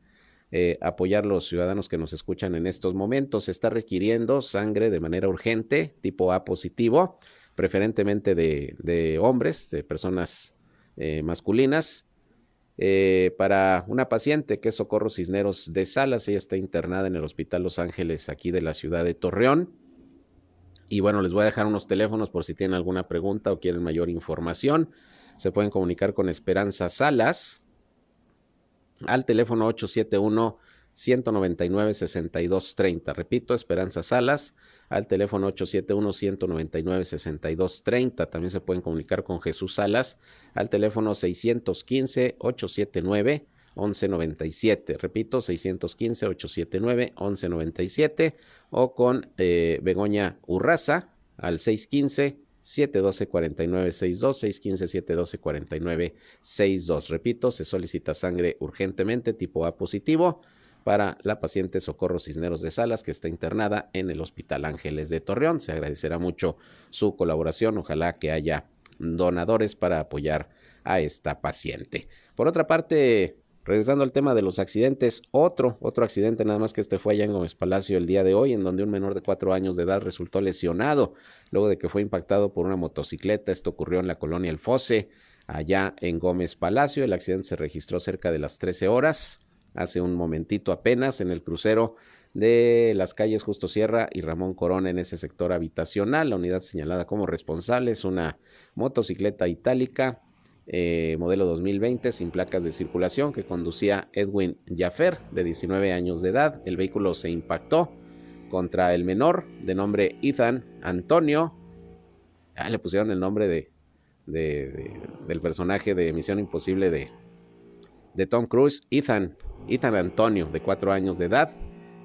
eh, apoyar los ciudadanos que nos escuchan en estos momentos. Se está requiriendo sangre de manera urgente, tipo A positivo, preferentemente de, hombres, de personas eh, masculinas. Eh, para una paciente que es Socorro Cisneros de Salas, ella está internada en el Hospital Los Ángeles aquí de la ciudad de Torreón. Y bueno, les voy a dejar unos teléfonos por si tienen alguna pregunta o quieren mayor información. Se pueden comunicar con Esperanza Salas al teléfono 871 199 6230. Repito, Esperanza Salas al teléfono 871 199 6230. También se pueden comunicar con Jesús Salas al teléfono 615 879 1197. Repito, 615-879-1197 o con eh, Begoña Urraza al 615 712-4962, 615-712-4962. Repito, se solicita sangre urgentemente tipo A positivo para la paciente Socorro Cisneros de Salas, que está internada en el Hospital Ángeles de Torreón. Se agradecerá mucho su colaboración. Ojalá que haya donadores para apoyar a esta paciente. Por otra parte, Regresando al tema de los accidentes, otro, otro accidente nada más que este fue allá en Gómez Palacio el día de hoy, en donde un menor de cuatro años de edad resultó lesionado luego de que fue impactado por una motocicleta. Esto ocurrió en la colonia El Fosse, allá en Gómez Palacio. El accidente se registró cerca de las 13 horas, hace un momentito apenas, en el crucero de las calles Justo Sierra y Ramón Corona en ese sector habitacional. La unidad señalada como responsable es una motocicleta itálica eh, modelo 2020 sin placas de circulación que conducía Edwin Jaffer de 19 años de edad. El vehículo se impactó contra el menor de nombre Ethan Antonio. Ah, le pusieron el nombre de, del personaje de Misión Imposible de, de Tom Cruise, Ethan, Ethan Antonio, de 4 años de edad,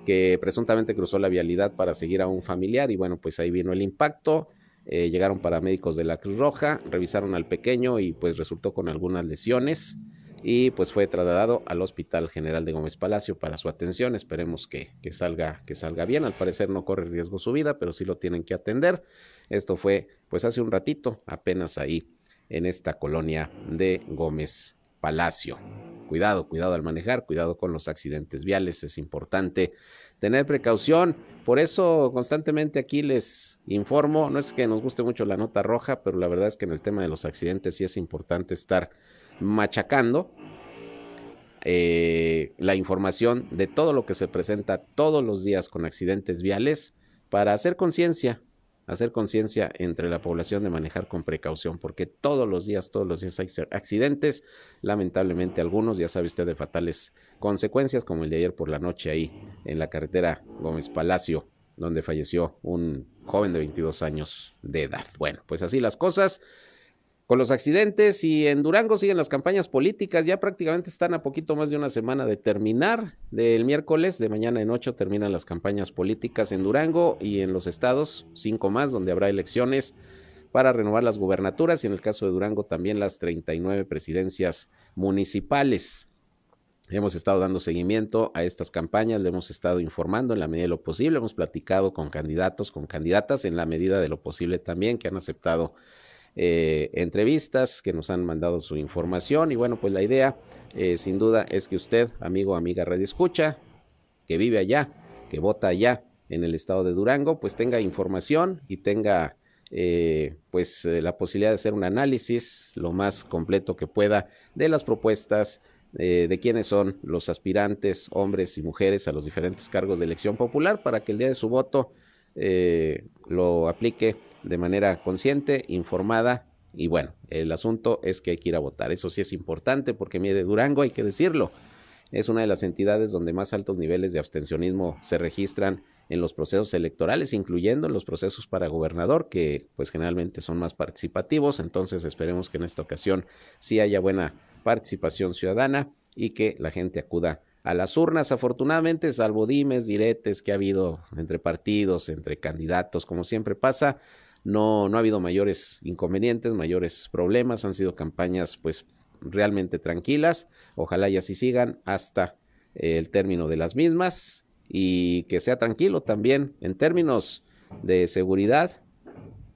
que presuntamente cruzó la vialidad para seguir a un familiar y bueno, pues ahí vino el impacto. Eh, llegaron paramédicos de la Cruz Roja, revisaron al pequeño y pues resultó con algunas lesiones y pues fue trasladado al Hospital General de Gómez Palacio para su atención. Esperemos que, que, salga, que salga bien. Al parecer no corre riesgo su vida, pero sí lo tienen que atender. Esto fue pues hace un ratito, apenas ahí en esta colonia de Gómez Palacio. Cuidado, cuidado al manejar, cuidado con los accidentes viales, es importante tener precaución. Por eso constantemente aquí les informo, no es que nos guste mucho la nota roja, pero la verdad es que en el tema de los accidentes sí es importante estar machacando eh, la información de todo lo que se presenta todos los días con accidentes viales para hacer conciencia, hacer conciencia entre la población de manejar con precaución, porque todos los días, todos los días hay accidentes, lamentablemente algunos, ya sabe usted, de fatales consecuencias, como el de ayer por la noche ahí en la carretera Gómez Palacio, donde falleció un joven de 22 años de edad. Bueno, pues así las cosas con los accidentes y en Durango siguen las campañas políticas, ya prácticamente están a poquito más de una semana de terminar, del miércoles de mañana en ocho terminan las campañas políticas en Durango y en los estados, cinco más, donde habrá elecciones para renovar las gubernaturas y en el caso de Durango también las 39 presidencias municipales. Hemos estado dando seguimiento a estas campañas, le hemos estado informando en la medida de lo posible, hemos platicado con candidatos, con candidatas en la medida de lo posible también, que han aceptado eh, entrevistas, que nos han mandado su información. Y bueno, pues la idea eh, sin duda es que usted, amigo, amiga Radio Escucha, que vive allá, que vota allá en el estado de Durango, pues tenga información y tenga eh, pues la posibilidad de hacer un análisis lo más completo que pueda de las propuestas eh, de quiénes son los aspirantes, hombres y mujeres, a los diferentes cargos de elección popular para que el día de su voto eh, lo aplique de manera consciente, informada y bueno, el asunto es que hay que ir a votar. Eso sí es importante porque mire, Durango hay que decirlo, es una de las entidades donde más altos niveles de abstencionismo se registran en los procesos electorales, incluyendo en los procesos para gobernador, que pues generalmente son más participativos. Entonces esperemos que en esta ocasión sí haya buena participación ciudadana y que la gente acuda a las urnas. Afortunadamente, salvo dimes, diretes que ha habido entre partidos, entre candidatos, como siempre pasa, no, no ha habido mayores inconvenientes, mayores problemas. Han sido campañas, pues, realmente tranquilas. Ojalá y así sigan hasta el término de las mismas y que sea tranquilo también en términos de seguridad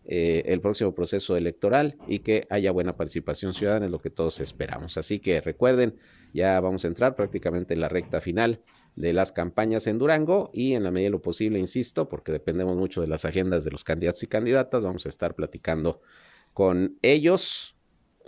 eh, el próximo proceso electoral y que haya buena participación ciudadana, es lo que todos esperamos. Así que recuerden, ya vamos a entrar prácticamente en la recta final de las campañas en Durango y en la medida de lo posible, insisto, porque dependemos mucho de las agendas de los candidatos y candidatas, vamos a estar platicando con ellos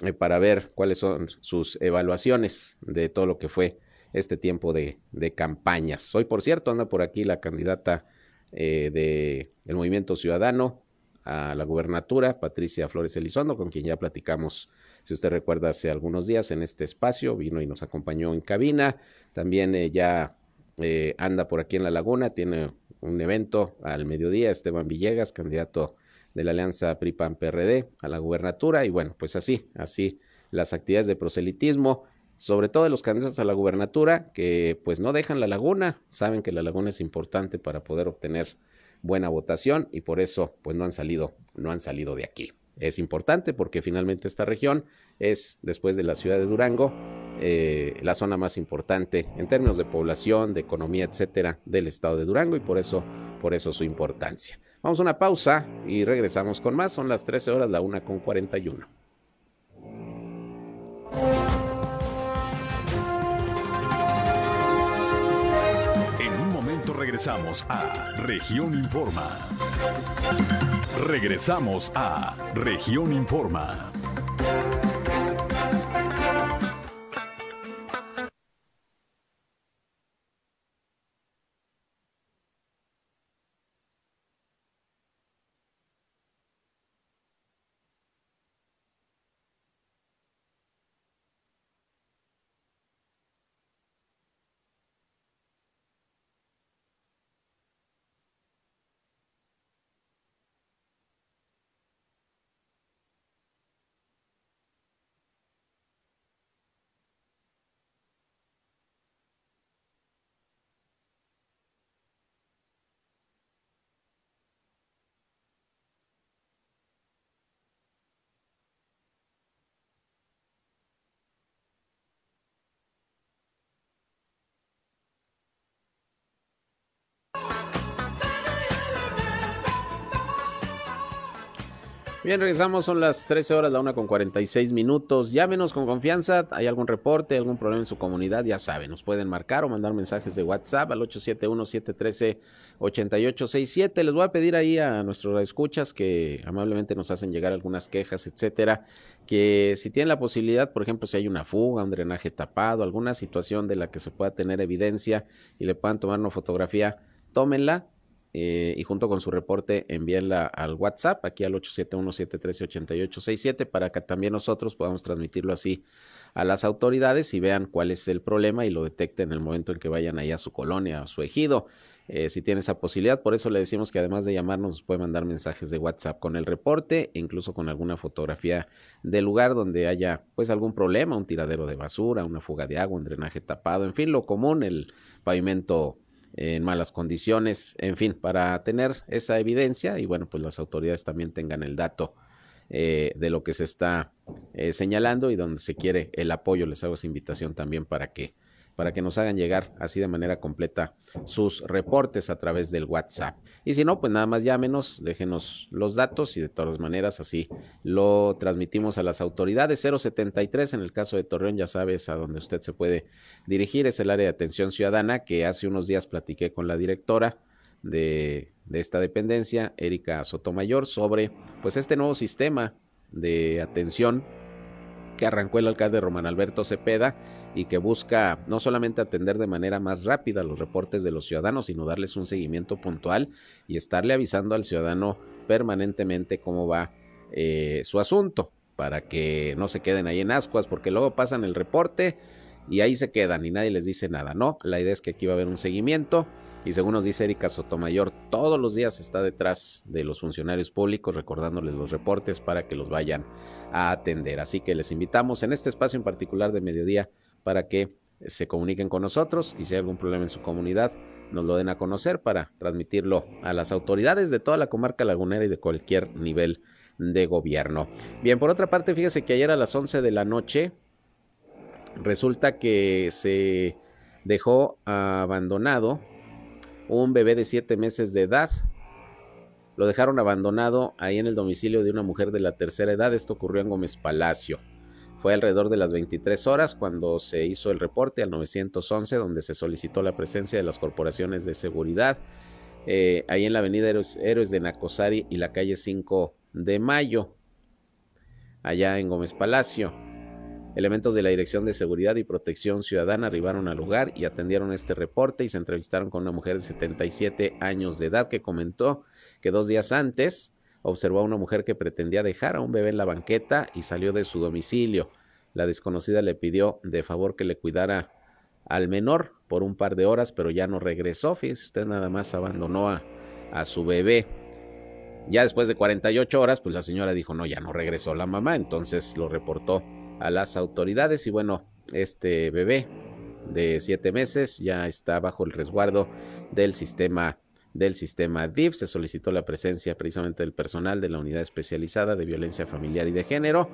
eh, para ver cuáles son sus evaluaciones de todo lo que fue este tiempo de, campañas. Hoy, por cierto, anda por aquí la candidata eh, del Movimiento Ciudadano, a la gubernatura, Patricia Flores Elizondo, con quien ya platicamos, si usted recuerda, hace algunos días en este espacio, vino y nos acompañó en cabina. También eh, ya eh, anda por aquí en la laguna, tiene un evento al mediodía, Esteban Villegas, candidato de la alianza PRI-PAN-PRD a la gubernatura. Y bueno, pues así, así las actividades de proselitismo sobre todo de los candidatos a la gubernatura, que pues no dejan la laguna, saben que la laguna es importante para poder obtener buena votación y por eso pues no han salido, no han salido de aquí. Es importante porque finalmente esta región es, después de la ciudad de Durango, eh, la zona más importante en términos de población, de economía, etcétera, del estado de Durango y por eso, por eso su importancia. Vamos a una pausa y regresamos con más. Son las 13 horas, la una con 41. Regresamos a Región Informa. Regresamos a Región Informa. Bien, regresamos, son las 13 horas, la una con 46 minutos. Llámenos con confianza, hay algún reporte, algún problema en su comunidad, ya saben, nos pueden marcar o mandar mensajes de WhatsApp al 871-713-8867. Les voy a pedir ahí a nuestros escuchas que amablemente nos hacen llegar algunas quejas, etcétera, que si tienen la posibilidad, por ejemplo, si hay una fuga, un drenaje tapado, alguna situación de la que se pueda tener evidencia y le puedan tomar una fotografía, tómenla, eh, y junto con su reporte envíenla al WhatsApp, aquí al 871-713-8867, para que también nosotros podamos transmitirlo así a las autoridades y vean cuál es el problema y lo detecten en el momento en que vayan ahí a su colonia, a su ejido. Eh, si tiene esa posibilidad, por eso le decimos que además de llamarnos, nos puede mandar mensajes de WhatsApp con el reporte, incluso con alguna fotografía del lugar donde haya pues algún problema, un tiradero de basura, una fuga de agua, un drenaje tapado, en fin, lo común, el pavimento en malas condiciones, en fin, para tener esa evidencia y bueno, pues las autoridades también tengan el dato eh, de lo que se está eh, señalando y donde se quiere el apoyo. Les hago esa invitación también para que para que nos hagan llegar así de manera completa sus reportes a través del WhatsApp. Y si no, pues nada más llámenos, déjenos los datos y de todas maneras así lo transmitimos a las autoridades. 073 en el caso de Torreón, ya sabes a dónde usted se puede dirigir, es el área de atención ciudadana que hace unos días platiqué con la directora de, de esta dependencia, Erika Sotomayor, sobre pues este nuevo sistema de atención que arrancó el alcalde Román Alberto Cepeda y que busca no solamente atender de manera más rápida los reportes de los ciudadanos, sino darles un seguimiento puntual y estarle avisando al ciudadano permanentemente cómo va eh, su asunto, para que no se queden ahí en ascuas, porque luego pasan el reporte y ahí se quedan y nadie les dice nada. No, la idea es que aquí va a haber un seguimiento y según nos dice Erika Sotomayor, todos los días está detrás de los funcionarios públicos recordándoles los reportes para que los vayan a atender. Así que les invitamos en este espacio en particular de mediodía para que se comuniquen con nosotros y si hay algún problema en su comunidad, nos lo den a conocer para transmitirlo a las autoridades de toda la comarca lagunera y de cualquier nivel de gobierno. Bien, por otra parte, fíjese que ayer a las 11 de la noche resulta que se dejó abandonado un bebé de 7 meses de edad. Lo dejaron abandonado ahí en el domicilio de una mujer de la tercera edad. Esto ocurrió en Gómez Palacio. Fue alrededor de las 23 horas cuando se hizo el reporte al 911 donde se solicitó la presencia de las corporaciones de seguridad eh, ahí en la avenida Héroes, Héroes, de Nacosari y la calle 5 de Mayo, allá en Gómez Palacio. Elementos de la Dirección de Seguridad y Protección Ciudadana arribaron al lugar y atendieron este reporte y se entrevistaron con una mujer de 77 años de edad que comentó que dos días antes observó a una mujer que pretendía dejar a un bebé en la banqueta y salió de su domicilio. La desconocida le pidió de favor que le cuidara al menor por un par de horas, pero ya no regresó. Fíjese usted, nada más abandonó a, a su bebé. Ya después de 48 horas, pues la señora dijo, no, ya no regresó la mamá, entonces lo reportó a las autoridades y bueno, este bebé de siete meses ya está bajo el resguardo del sistema del sistema DIF. Se solicitó la presencia precisamente del personal de la unidad especializada de violencia familiar y de género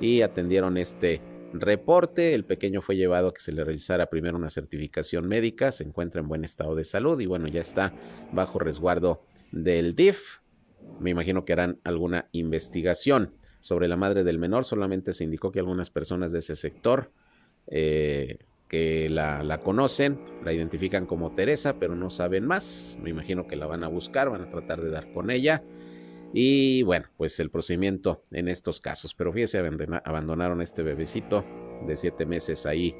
y atendieron este reporte. El pequeño fue llevado a que se le realizara primero una certificación médica, se encuentra en buen estado de salud y bueno, ya está bajo resguardo del DIF. Me imagino que harán alguna investigación sobre la madre del menor. Solamente se indicó que algunas personas de ese sector eh, que la, la, conocen, la identifican como Teresa, pero no saben más. Me imagino que la van a buscar, van a tratar de dar con ella. Y bueno, pues el procedimiento en estos casos. Pero fíjese, abandonaron este bebecito de siete meses ahí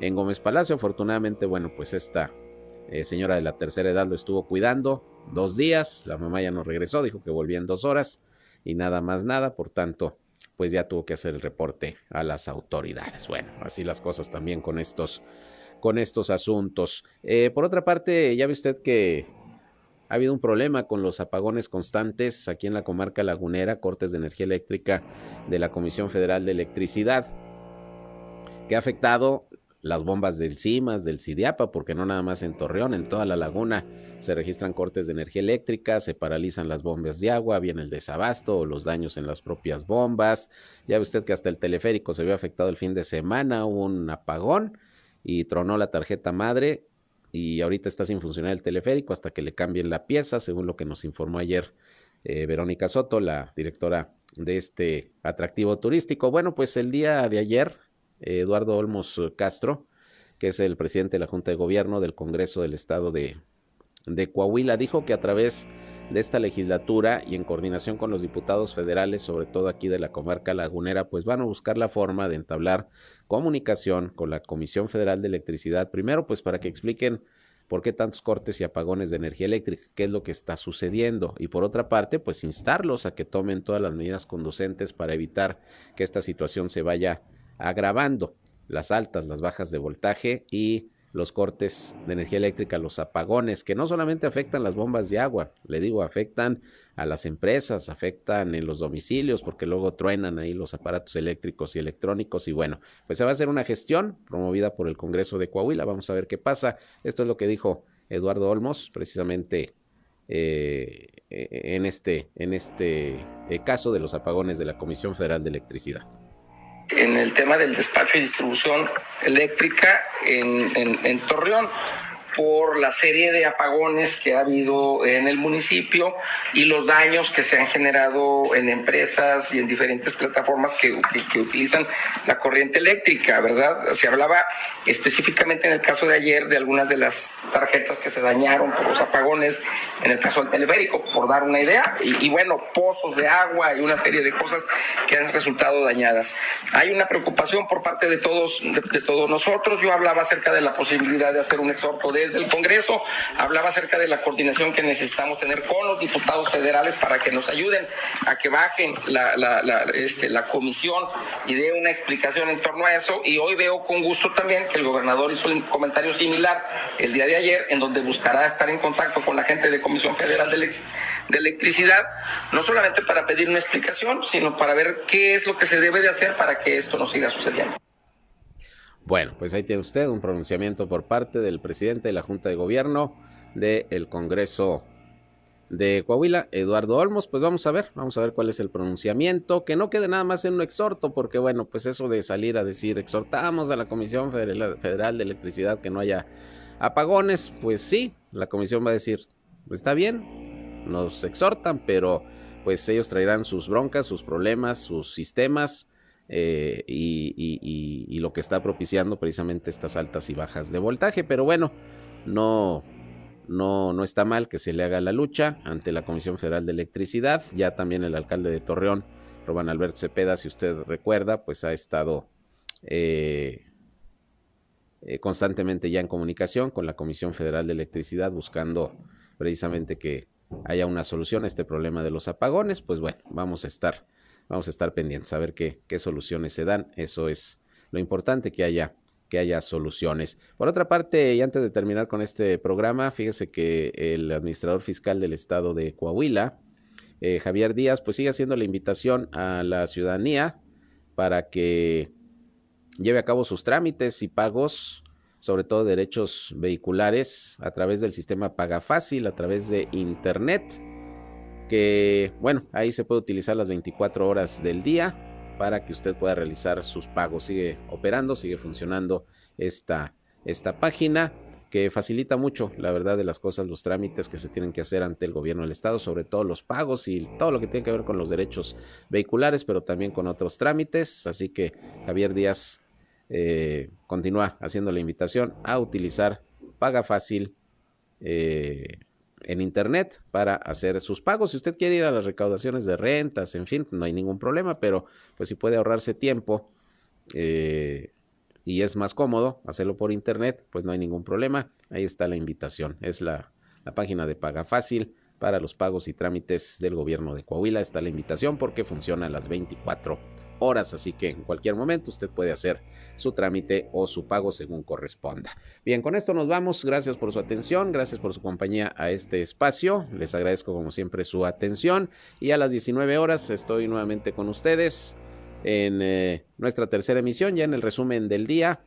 en Gómez Palacio. Afortunadamente, bueno, pues esta eh, señora de la tercera edad lo estuvo cuidando dos días. La mamá ya no regresó, dijo que volvía en dos horas y nada más nada. Por tanto, pues ya tuvo que hacer el reporte a las autoridades. Bueno, así las cosas también con estos, con estos asuntos. Eh, por otra parte, ya ve usted que ha habido un problema con los apagones constantes aquí en la comarca lagunera, cortes de energía eléctrica de la Comisión Federal de Electricidad, que ha afectado las bombas del CIMAS, del CIDIAPA, porque no nada más en Torreón, en toda la laguna se registran cortes de energía eléctrica, se paralizan las bombas de agua, viene el desabasto o los daños en las propias bombas. Ya ve usted que hasta el teleférico se vio afectado el fin de semana, hubo un apagón y tronó la tarjeta madre y ahorita está sin funcionar el teleférico hasta que le cambien la pieza, según lo que nos informó ayer eh, Verónica Soto, la directora de este atractivo turístico. Bueno, pues el día de ayer Eduardo Olmos Castro, que es el presidente de la Junta de Gobierno del Congreso del Estado de, de Coahuila, dijo que a través de esta legislatura y en coordinación con los diputados federales, sobre todo aquí de la comarca lagunera, pues van a buscar la forma de entablar comunicación con la Comisión Federal de Electricidad, primero pues para que expliquen por qué tantos cortes y apagones de energía eléctrica, qué es lo que está sucediendo. Y por otra parte pues instarlos a que tomen todas las medidas conducentes para evitar que esta situación se vaya agravando las altas, las bajas de voltaje y los cortes de energía eléctrica, los apagones, que no solamente afectan las bombas de agua, le digo, afectan a las empresas, afectan en los domicilios, porque luego truenan ahí los aparatos eléctricos y electrónicos. Y bueno, pues se va a hacer una gestión promovida por el Congreso de Coahuila. Vamos a ver qué pasa. Esto es lo que dijo Eduardo Olmos, precisamente eh, en este, en este eh, caso de los apagones de la Comisión Federal de Electricidad en el tema del despacho y distribución eléctrica en, Torreón por la serie de apagones que ha habido en el municipio y los daños que se han generado en empresas y en diferentes plataformas que, que, utilizan la corriente eléctrica, ¿verdad? Se hablaba específicamente en el caso de ayer de algunas de las tarjetas que se dañaron por los apagones, en el caso del teleférico, por dar una idea, y, y bueno, pozos de agua y una serie de cosas que han resultado dañadas. Hay una preocupación por parte de todos, de, de todos nosotros. Yo hablaba acerca de la posibilidad de hacer un exhorto de desde el Congreso, hablaba acerca de la coordinación que necesitamos tener con los diputados federales para que nos ayuden a que bajen la, este, la comisión y dé una explicación en torno a eso. Y hoy veo con gusto también que el gobernador hizo un comentario similar el día de ayer, en donde buscará estar en contacto con la gente de Comisión Federal de, de Electricidad, no solamente para pedir una explicación, sino para ver qué es lo que se debe de hacer para que esto no siga sucediendo. Bueno, pues ahí tiene usted un pronunciamiento por parte del presidente de la Junta de Gobierno del Congreso de Coahuila, Eduardo Olmos. Pues vamos a ver, vamos a ver cuál es el pronunciamiento, que no quede nada más en un exhorto, porque bueno, pues eso de salir a decir exhortamos a la Comisión Federal de Electricidad que no haya apagones, pues sí, la comisión va a decir, está bien, nos exhortan, pero pues ellos traerán sus broncas, sus problemas, sus sistemas eh, y, lo que está propiciando precisamente estas altas y bajas de voltaje. Pero bueno, no, no, no está mal que se le haga la lucha ante la Comisión Federal de Electricidad. Ya también el alcalde de Torreón, Roban Alberto Cepeda, si usted recuerda, pues ha estado eh, eh, constantemente ya en comunicación con la Comisión Federal de Electricidad buscando precisamente que haya una solución a este problema de los apagones. Pues bueno, vamos a estar vamos a estar pendientes a ver qué, soluciones se dan. Eso es lo importante, que haya, que haya soluciones. Por otra parte, y antes de terminar con este programa, fíjese que el administrador fiscal del estado de Coahuila, eh, Javier Díaz, pues sigue haciendo la invitación a la ciudadanía para que lleve a cabo sus trámites y pagos, sobre todo derechos vehiculares, a través del sistema Paga Fácil, a través de Internet que bueno, ahí se puede utilizar las 24 horas del día para que usted pueda realizar sus pagos. Sigue operando, sigue funcionando esta, esta página que facilita mucho, la verdad, de las cosas, los trámites que se tienen que hacer ante el gobierno del Estado, sobre todo los pagos y todo lo que tiene que ver con los derechos vehiculares, pero también con otros trámites. Así que Javier Díaz eh, continúa haciendo la invitación a utilizar Paga Fácil. Eh, en Internet para hacer sus pagos. Si usted quiere ir a las recaudaciones de rentas, en fin, no hay ningún problema, pero pues si puede ahorrarse tiempo eh, y es más cómodo hacerlo por Internet, pues no hay ningún problema. Ahí está la invitación. Es la, la página de Paga Fácil para los pagos y trámites del gobierno de Coahuila. Está la invitación porque funciona a las 24 horas, así que en cualquier momento usted puede hacer su trámite o su pago según corresponda. Bien, con esto nos vamos. Gracias por su atención, gracias por su compañía a este espacio. Les agradezco como siempre su atención y a las 19 horas estoy nuevamente con ustedes en eh, nuestra tercera emisión, ya en el resumen del día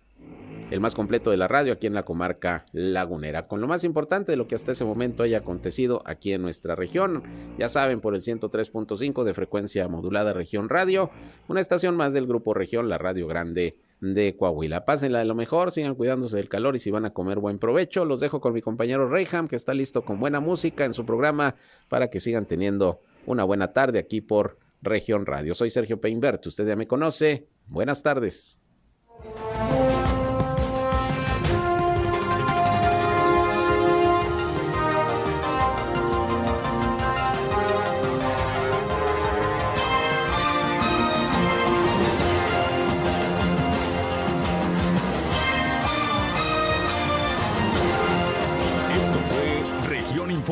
el más completo de la radio aquí en la comarca lagunera, con lo más importante de lo que hasta ese momento haya acontecido aquí en nuestra región. Ya saben, por el 103.5 de frecuencia modulada región radio, una estación más del grupo región, la radio grande de Coahuila. Pásenla de lo mejor, sigan cuidándose del calor y si van a comer buen provecho. Los dejo con mi compañero Reyham, que está listo con buena música en su programa para que sigan teniendo una buena tarde aquí por Región Radio. Soy Sergio Peinbert, usted ya me conoce. Buenas tardes.